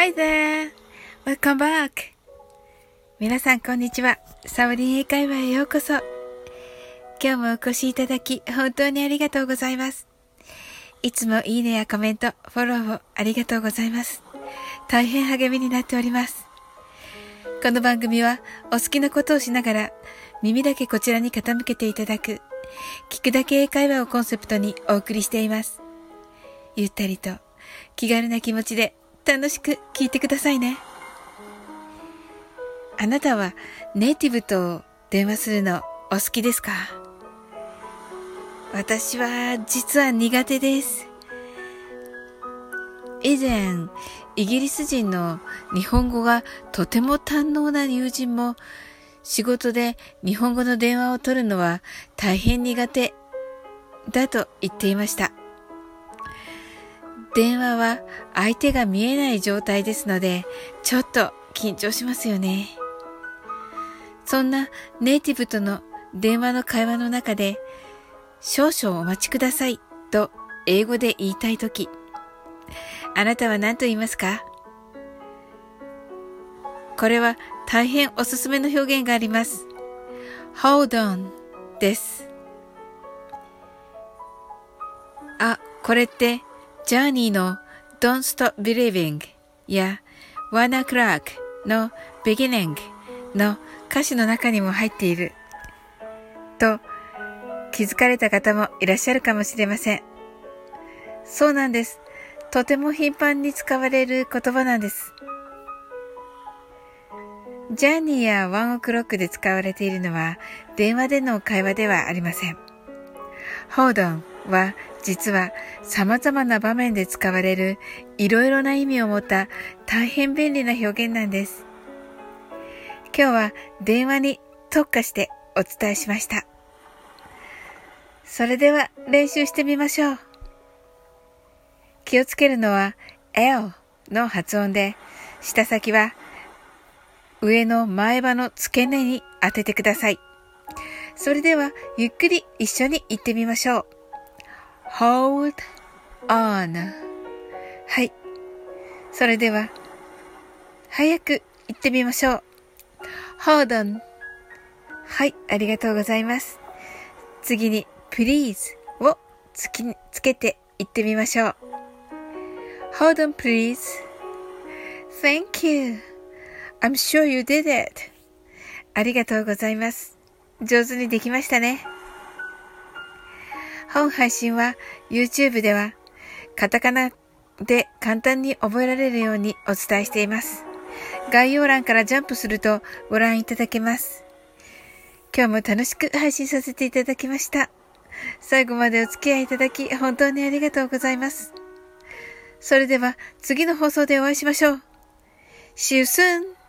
Hi there! Welcome back! 皆さんこんにちは。サオリン英会話へようこそ。今日もお越しいただき本当にありがとうございます。いつもいいねやコメント、フォローをありがとうございます。大変励みになっております。この番組はお好きなことをしながら耳だけこちらに傾けていただく聞くだけ英会話をコンセプトにお送りしています。ゆったりと気軽な気持ちで楽しく聞いてくださいね。あなたはネイティブと電話するのお好きですか？私は実は苦手です。以前、イギリス人の日本語がとても堪能な友人も仕事で日本語の電話を取るのは大変苦手だと言っていました。電話は相手が見えない状態ですので、ちょっと緊張しますよね。そんなネイティブとの電話の会話の中で、少々お待ちくださいと英語で言いたいとき、あなたは何と言いますか？これは大変おすすめの表現があります。hold on です。あ、これってジャーニーの Don't Stop Believing や Wanna Crack の Beginning の歌詞の中にも入っていると気づかれた方もいらっしゃるかもしれません。そうなんです。とても頻繁に使われる言葉なんです。ジャーニーやワンオクロックで使われているのは電話での会話ではありません。Hold on は実は様々な場面で使われるいろいろな意味を持った大変便利な表現なんです。今日は電話に特化してお伝えしました。それでは練習してみましょう。気をつけるのは L の発音で、舌先は上の前歯の付け根に当ててください。それではゆっくり一緒に言ってみましょう。Hold on はい。それでは、早く言ってみましょう。hold on はい、ありがとうございます。次に please をつきつけて言ってみましょう。hold on please thank you I'm sure you did it ありがとうございます。上手にできましたね。本配信は YouTube ではカタカナで簡単に覚えられるようにお伝えしています。概要欄からジャンプするとご覧いただけます。今日も楽しく配信させていただきました。最後までお付き合いいただき本当にありがとうございます。それでは次の放送でお会いしましょう。See you soon!